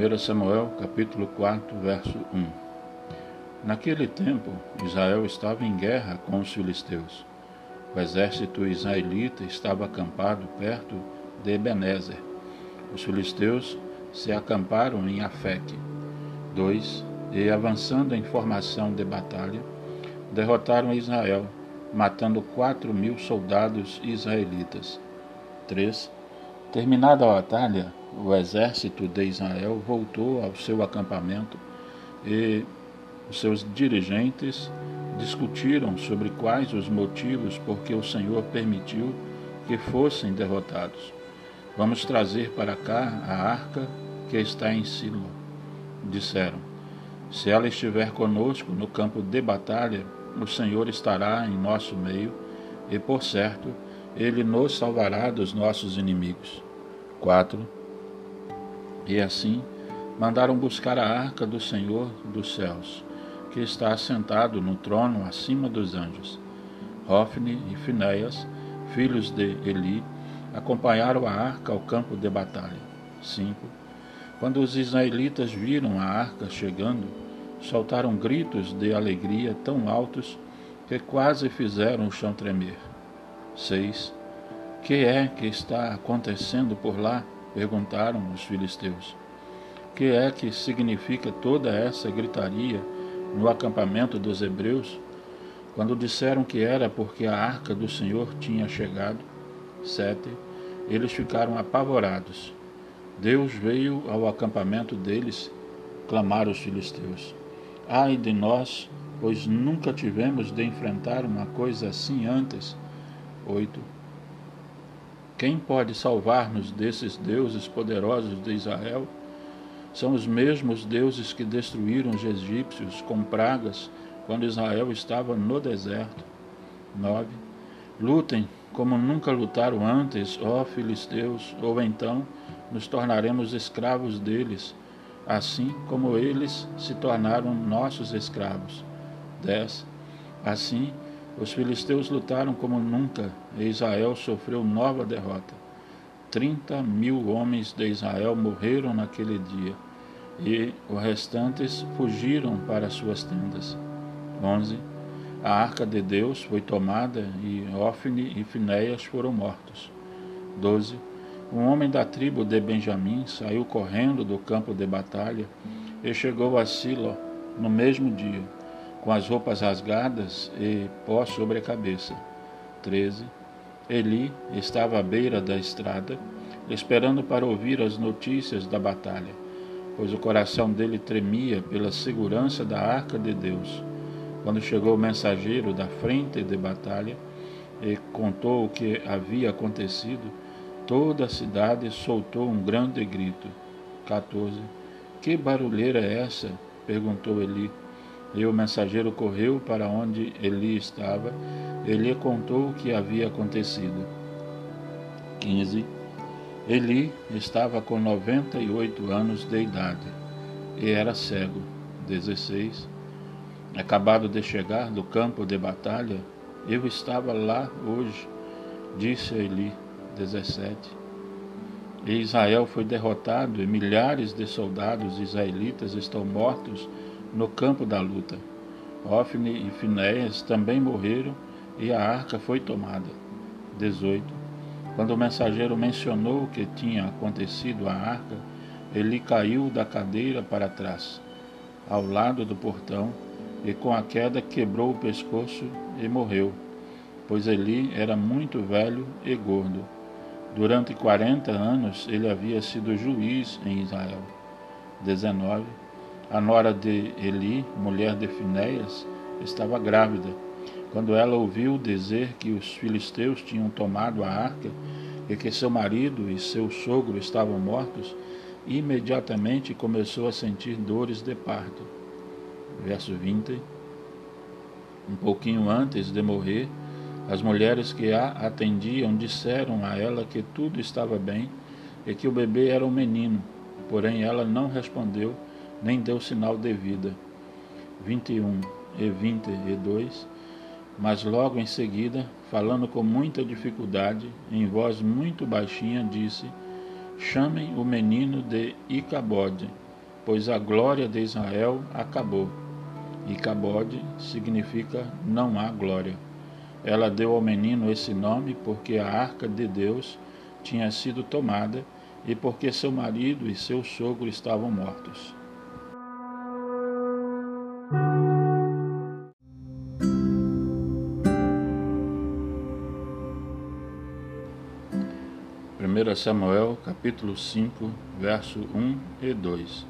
1 Samuel capítulo 4, verso 1 Naquele tempo, Israel estava em guerra com os filisteus. O exército israelita estava acampado perto de Ebenezer. Os filisteus se acamparam em Afeque. 2. E avançando em formação de batalha, derrotaram Israel, matando quatro mil soldados israelitas. 3. Terminada a batalha, o exército de Israel voltou ao seu acampamento e os seus dirigentes discutiram sobre quais os motivos por que o Senhor permitiu que fossem derrotados. Vamos trazer para cá a arca que está em Silo. Disseram: Se ela estiver conosco no campo de batalha, o Senhor estará em nosso meio, e por certo, ele nos salvará dos nossos inimigos. 4. E assim mandaram buscar a arca do Senhor dos céus, que está assentado no trono acima dos anjos. Hofni e Finéias, filhos de Eli, acompanharam a arca ao campo de batalha. 5. Quando os israelitas viram a arca chegando, soltaram gritos de alegria tão altos que quase fizeram o chão tremer. 6. Que é que está acontecendo por lá? perguntaram os filisteus. Que é que significa toda essa gritaria no acampamento dos hebreus? Quando disseram que era porque a arca do Senhor tinha chegado. 7. Eles ficaram apavorados. Deus veio ao acampamento deles, clamaram os filisteus. Ai de nós, pois nunca tivemos de enfrentar uma coisa assim antes. 8. Quem pode salvar-nos desses deuses poderosos de Israel? São os mesmos deuses que destruíram os egípcios com pragas quando Israel estava no deserto. 9. Lutem como nunca lutaram antes, ó filisteus, ou então nos tornaremos escravos deles, assim como eles se tornaram nossos escravos. 10. Assim, os filisteus lutaram como nunca, e Israel sofreu nova derrota. Trinta mil homens de Israel morreram naquele dia, e os restantes fugiram para suas tendas. 11. A arca de Deus foi tomada, e Ofne e Finéias foram mortos. 12. Um homem da tribo de Benjamim saiu correndo do campo de batalha e chegou a Silo no mesmo dia com as roupas rasgadas e pó sobre a cabeça. 13. Eli estava à beira da estrada, esperando para ouvir as notícias da batalha, pois o coração dele tremia pela segurança da arca de Deus. Quando chegou o mensageiro da frente de batalha e contou o que havia acontecido, toda a cidade soltou um grande grito. 14. Que barulheira é essa? perguntou Eli. E o mensageiro correu para onde Eli estava e lhe contou o que havia acontecido. 15. Eli estava com 98 anos de idade e era cego. 16. Acabado de chegar do campo de batalha, eu estava lá hoje, disse Eli. 17. E Israel foi derrotado e milhares de soldados israelitas estão mortos no campo da luta. Ofne e Finéias também morreram e a arca foi tomada. 18. Quando o mensageiro mencionou o que tinha acontecido à arca, ele caiu da cadeira para trás, ao lado do portão, e com a queda quebrou o pescoço e morreu, pois Eli era muito velho e gordo. Durante quarenta anos ele havia sido juiz em Israel. 19. A nora de Eli, mulher de Finéias, estava grávida. Quando ela ouviu dizer que os filisteus tinham tomado a arca e que seu marido e seu sogro estavam mortos, imediatamente começou a sentir dores de parto. Verso 20. Um pouquinho antes de morrer, as mulheres que a atendiam disseram a ela que tudo estava bem e que o bebê era um menino, porém ela não respondeu nem deu sinal de vida. 21 e 22. Mas logo em seguida, falando com muita dificuldade, em voz muito baixinha, disse: Chamem o menino de Icabode. pois a glória de Israel acabou. E Cabode significa não há glória. Ela deu ao menino esse nome porque a arca de Deus tinha sido tomada e porque seu marido e seu sogro estavam mortos. Primeira Samuel, capítulo 5, verso 1 e 2.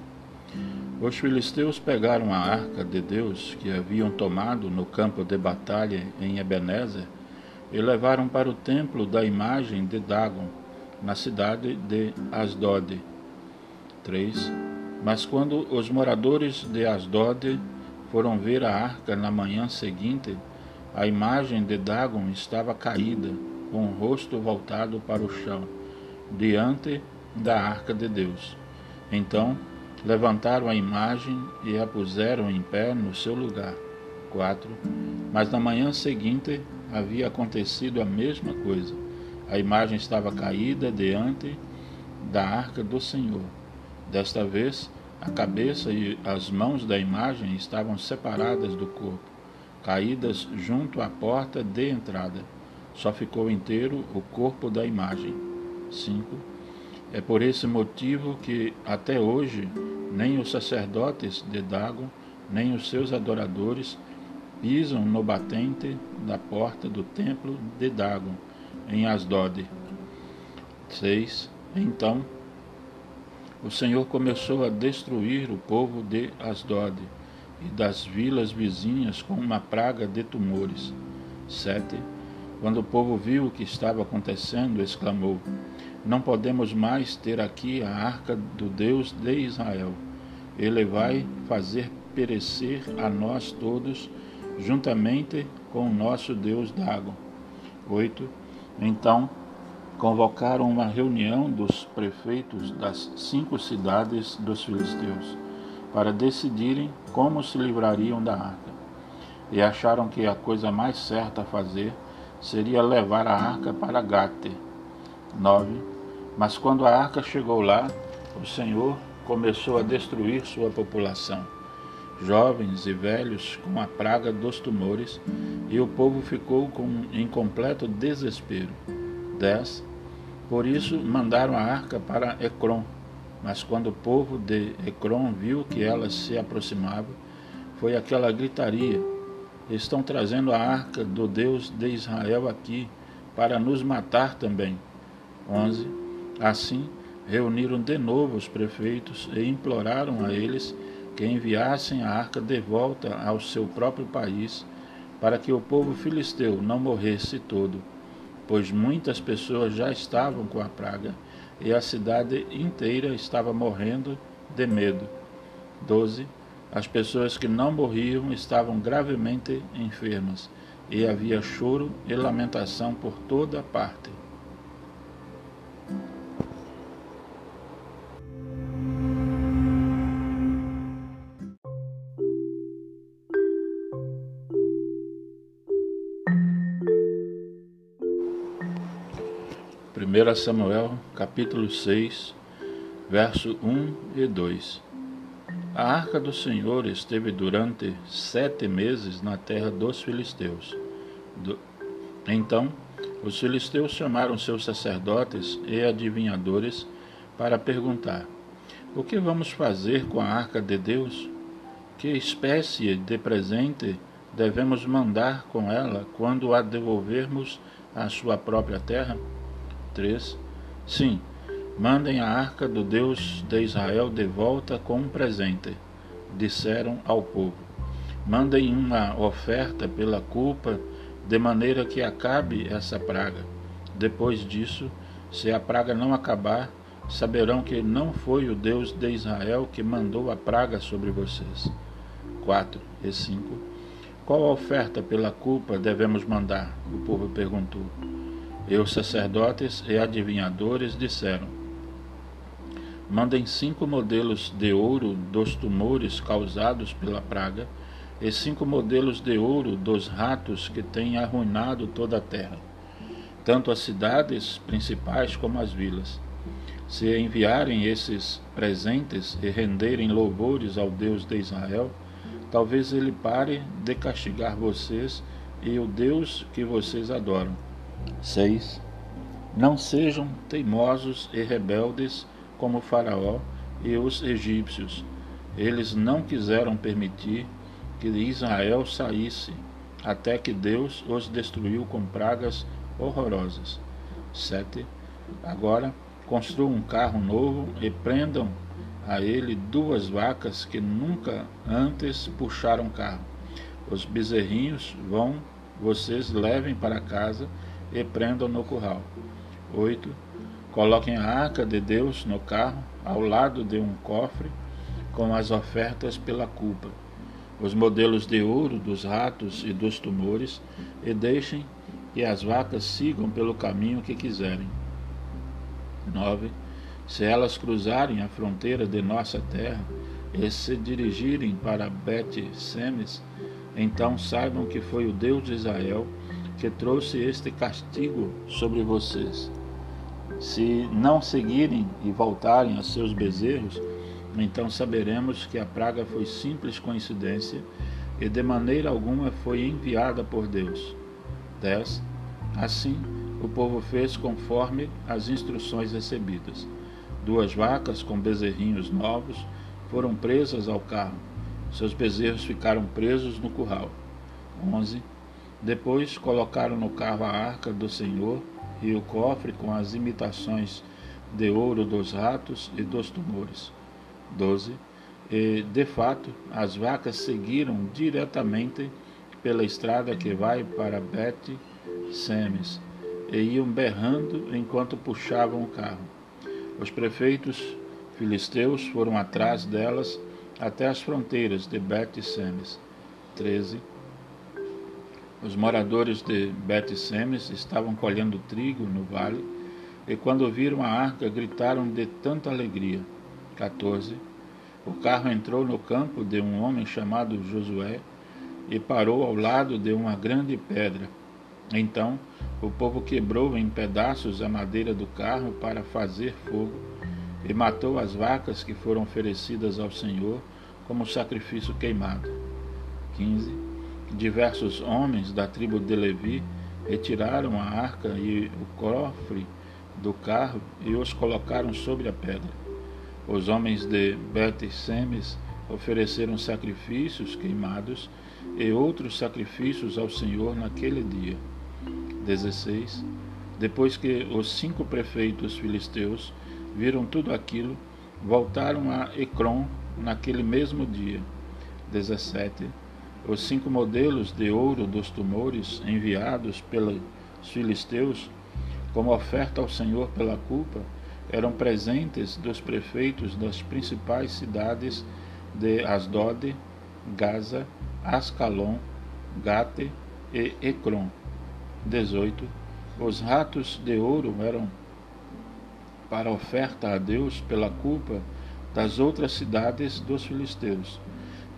Os filisteus pegaram a arca de Deus que haviam tomado no campo de batalha em Ebenezer e levaram para o templo da imagem de Dagon, na cidade de Asdod. 3. Mas quando os moradores de Asdod foram ver a arca na manhã seguinte, a imagem de Dagon estava caída, com o rosto voltado para o chão, diante da arca de Deus. Então levantaram a imagem e a puseram em pé no seu lugar. 4. Mas na manhã seguinte havia acontecido a mesma coisa. A imagem estava caída diante da arca do Senhor. Desta vez, a cabeça e as mãos da imagem estavam separadas do corpo, caídas junto à porta de entrada. Só ficou inteiro o corpo da imagem. 5. É por esse motivo que, até hoje, nem os sacerdotes de Dagon, nem os seus adoradores pisam no batente da porta do templo de Dagon em Asdod. 6. Então o Senhor começou a destruir o povo de Asdod e das vilas vizinhas com uma praga de tumores. 7. Quando o povo viu o que estava acontecendo, exclamou: Não podemos mais ter aqui a arca do Deus de Israel. Ele vai fazer perecer a nós todos, juntamente com o nosso Deus Dagon. 8. Então convocaram uma reunião dos prefeitos das cinco cidades dos filisteus para decidirem como se livrariam da arca. E acharam que a coisa mais certa a fazer seria levar a arca para Gate. 9. Mas quando a arca chegou lá, o Senhor começou a destruir sua população, jovens e velhos com a praga dos tumores, e o povo ficou com, em completo desespero. 10. Por isso mandaram a arca para Ecrom, mas quando o povo de Ecrom viu que ela se aproximava, foi aquela gritaria: Estão trazendo a arca do Deus de Israel aqui para nos matar também. 11. Assim, reuniram de novo os prefeitos e imploraram a eles que enviassem a arca de volta ao seu próprio país para que o povo filisteu não morresse todo, pois muitas pessoas já estavam com a praga e a cidade inteira estava morrendo de medo. 12. As pessoas que não morriam estavam gravemente enfermas e havia choro e lamentação por toda parte. Primeira Samuel, capítulo 6, verso 1 e 2. A arca do Senhor esteve durante sete meses na terra dos filisteus. Do... Então, os filisteus chamaram seus sacerdotes e adivinhadores para perguntar: O que vamos fazer com a arca de Deus? Que espécie de presente devemos mandar com ela quando a devolvermos à sua própria terra? 3. Sim, mandem a arca do Deus de Israel de volta com um presente, disseram ao povo. Mandem uma oferta pela culpa, de maneira que acabe essa praga. Depois disso, se a praga não acabar, saberão que não foi o Deus de Israel que mandou a praga sobre vocês. 4 e 5. Qual oferta pela culpa devemos mandar? O povo perguntou. E os sacerdotes e adivinhadores disseram: Mandem cinco modelos de ouro dos tumores causados pela praga, e cinco modelos de ouro dos ratos que têm arruinado toda a terra, tanto as cidades principais como as vilas. Se enviarem esses presentes e renderem louvores ao Deus de Israel, talvez ele pare de castigar vocês e o Deus que vocês adoram. 6. Não sejam teimosos e rebeldes como Faraó e os egípcios. Eles não quiseram permitir que Israel saísse, até que Deus os destruiu com pragas horrorosas. 7. Agora construam um carro novo e prendam a ele duas vacas que nunca antes puxaram carro. Os bezerrinhos vão, vocês levem para casa e prendam no curral. 8. Coloquem a arca de Deus no carro, ao lado de um cofre, com as ofertas pela culpa, os modelos de ouro dos ratos e dos tumores, e deixem que as vacas sigam pelo caminho que quiserem. 9. Se elas cruzarem a fronteira de nossa terra e se dirigirem para Bet-Semes, então saibam que foi o Deus de Israel que trouxe este castigo sobre vocês. Se não seguirem e voltarem a seus bezerros, então saberemos que a praga foi simples coincidência e de maneira alguma foi enviada por Deus. 10. Assim, o povo fez conforme as instruções recebidas. Duas vacas com bezerrinhos novos foram presas ao carro. Seus bezerros ficaram presos no curral. 11. Depois colocaram no carro a arca do Senhor e o cofre com as imitações de ouro dos ratos e dos tumores. 12. E, de fato, as vacas seguiram diretamente pela estrada que vai para Bet Semes e iam berrando enquanto puxavam o carro. Os prefeitos filisteus foram atrás delas até as fronteiras de Bet-Semes. 13. Os moradores de Bet-Semes estavam colhendo trigo no vale e quando viram a arca gritaram de tanta alegria. 14. O carro entrou no campo de um homem chamado Josué e parou ao lado de uma grande pedra. Então o povo quebrou em pedaços a madeira do carro para fazer fogo e matou as vacas que foram oferecidas ao Senhor como sacrifício queimado. 15. Diversos homens da tribo de Levi retiraram a arca e o cofre do carro e os colocaram sobre a pedra. Os homens de Bet-Semes ofereceram sacrifícios queimados e outros sacrifícios ao Senhor naquele dia. 16. Depois que os cinco prefeitos filisteus viram tudo aquilo, voltaram a Ecrom naquele mesmo dia. 17. Os cinco modelos de ouro dos tumores enviados pelos filisteus como oferta ao Senhor pela culpa eram presentes dos prefeitos das principais cidades de Asdod, Gaza, Ascalon, Gate e Ecrom 18. Os ratos de ouro eram para oferta a Deus pela culpa das outras cidades dos filisteus,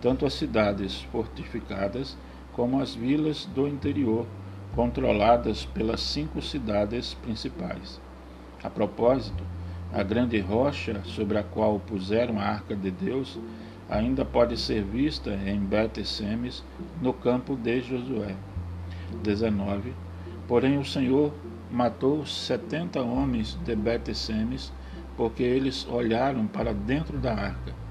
tanto as cidades fortificadas como as vilas do interior, controladas pelas cinco cidades principais. A propósito, a grande rocha sobre a qual puseram a arca de Deus ainda pode ser vista em Bet-Semes, no campo de Josué. 19. Porém o Senhor matou setenta homens de Bet-Semes, porque eles olharam para dentro da arca.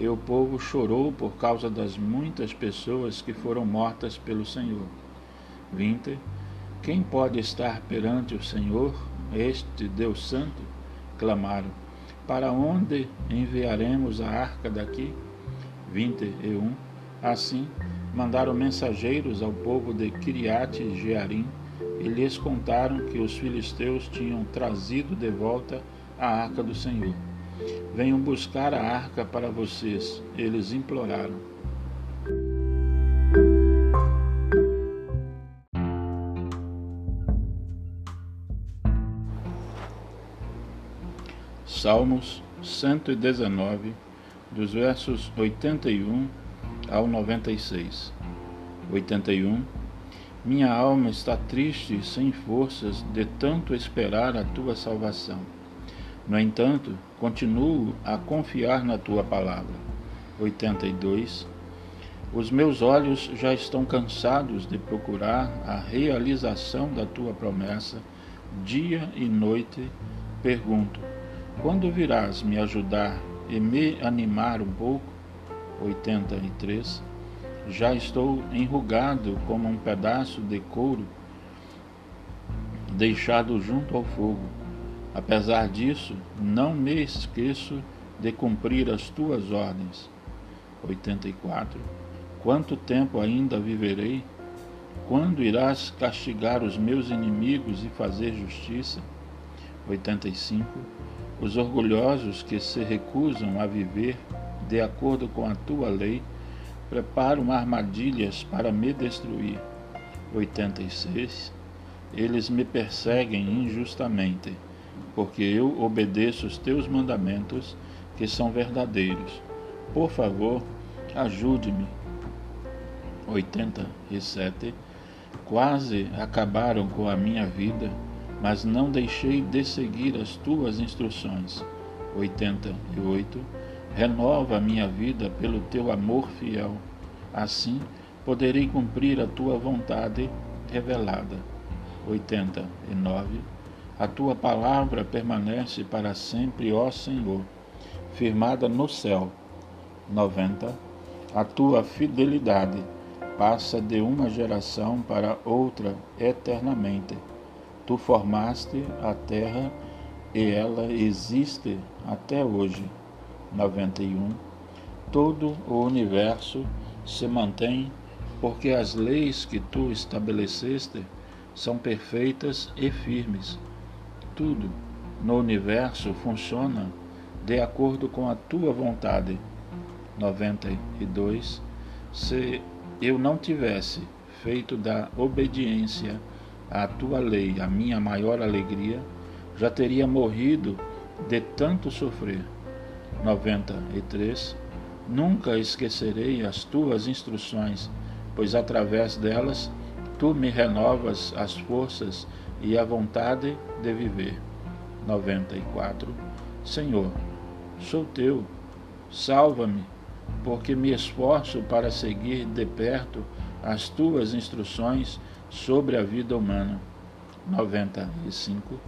E o povo chorou por causa das muitas pessoas que foram mortas pelo Senhor. 20. Quem pode estar perante o Senhor, este Deus Santo? Clamaram. Para onde enviaremos a arca daqui? 21. Assim, mandaram mensageiros ao povo de Kiriat Jearim e lhes contaram que os filisteus tinham trazido de volta a arca do Senhor. Venham buscar a arca para vocês, eles imploraram. Salmos 119, dos versos 81 ao 96. 81 minha alma está triste e sem forças de tanto esperar a tua salvação. No entanto, continuo a confiar na tua palavra. 82. Os meus olhos já estão cansados de procurar a realização da tua promessa. Dia e noite pergunto: quando virás me ajudar e me animar um pouco? 83. Já estou enrugado como um pedaço de couro deixado junto ao fogo. Apesar disso, não me esqueço de cumprir as tuas ordens. 84. Quanto tempo ainda viverei? Quando irás castigar os meus inimigos e fazer justiça? 85. Os orgulhosos que se recusam a viver de acordo com a tua lei preparam armadilhas para me destruir. 86. Eles me perseguem injustamente, porque eu obedeço os teus mandamentos, que são verdadeiros. Por favor, ajude-me. 87. Quase acabaram com a minha vida, mas não deixei de seguir as tuas instruções. 88. Renova a minha vida pelo teu amor fiel. Assim poderei cumprir a tua vontade revelada. 89. A tua palavra permanece para sempre, ó Senhor, firmada no céu. 90. A tua fidelidade passa de uma geração para outra eternamente. Tu formaste a terra e ela existe até hoje. 91. Todo o universo se mantém porque as leis que tu estabeleceste são perfeitas e firmes. Tudo no universo funciona de acordo com a tua vontade. 92. Se eu não tivesse feito da obediência à tua lei a minha maior alegria, já teria morrido de tanto sofrer. 93. Nunca esquecerei as tuas instruções, pois através delas tu me renovas as forças e a vontade de viver. 94. Senhor, sou teu, salva-me, porque me esforço para seguir de perto as tuas instruções sobre a vida humana. 95.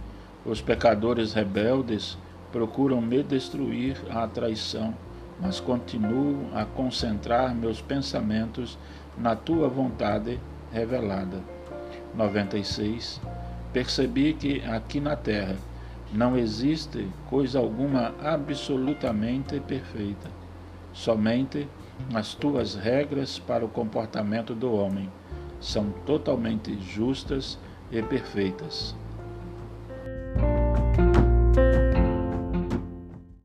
Os pecadores rebeldes procuram me destruir à traição, mas continuo a concentrar meus pensamentos na tua vontade revelada. 96. Percebi que aqui na terra não existe coisa alguma absolutamente perfeita, somente as tuas regras para o comportamento do homem são totalmente justas e perfeitas.